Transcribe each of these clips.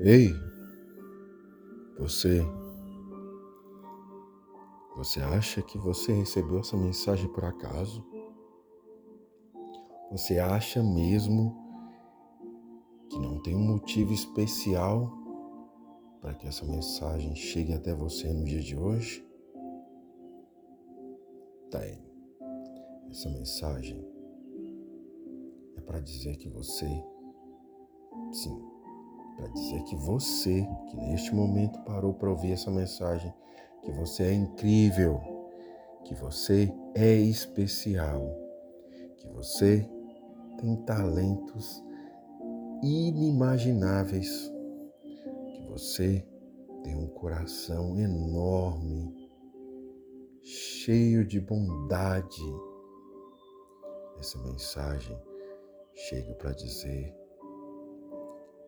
Ei, você. Você acha que você recebeu essa mensagem por acaso? Você acha mesmo que não tem um motivo especial para que essa mensagem chegue até você no dia de hoje? Tem. Essa mensagem é para dizer que você, sim, para dizer que você, que neste momento parou para ouvir essa mensagem, que você é incrível, que você é especial, que você tem talentos inimagináveis, que você tem um coração enorme, cheio de bondade. Essa mensagem chega para dizer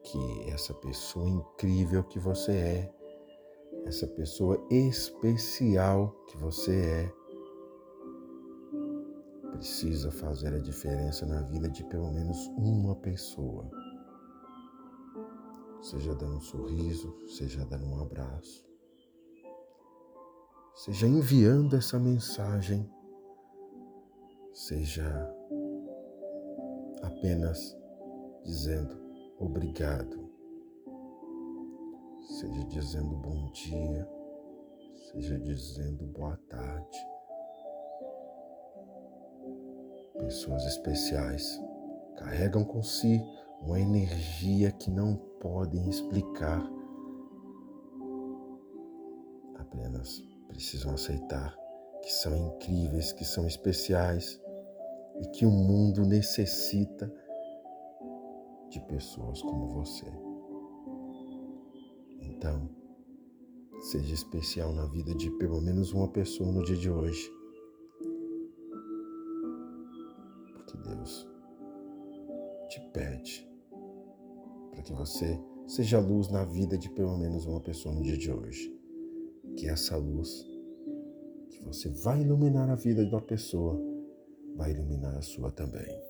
que essa pessoa incrível que você é, essa pessoa especial que você é, precisa fazer a diferença na vida de pelo menos uma pessoa. Seja dando um sorriso, seja dando um abraço, seja enviando essa mensagem, seja apenas dizendo obrigado, seja dizendo bom dia, seja dizendo boa tarde Pessoas especiais carregam com si uma energia que não podem explicar. Apenas precisam aceitar que são incríveis, que são especiais e que o mundo necessita de pessoas como você. Então, seja especial na vida de pelo menos uma pessoa no dia de hoje. Deus te pede para que você seja luz na vida de pelo menos uma pessoa no dia de hoje. Que essa luz que você vai iluminar a vida de uma pessoa, vai iluminar a sua também.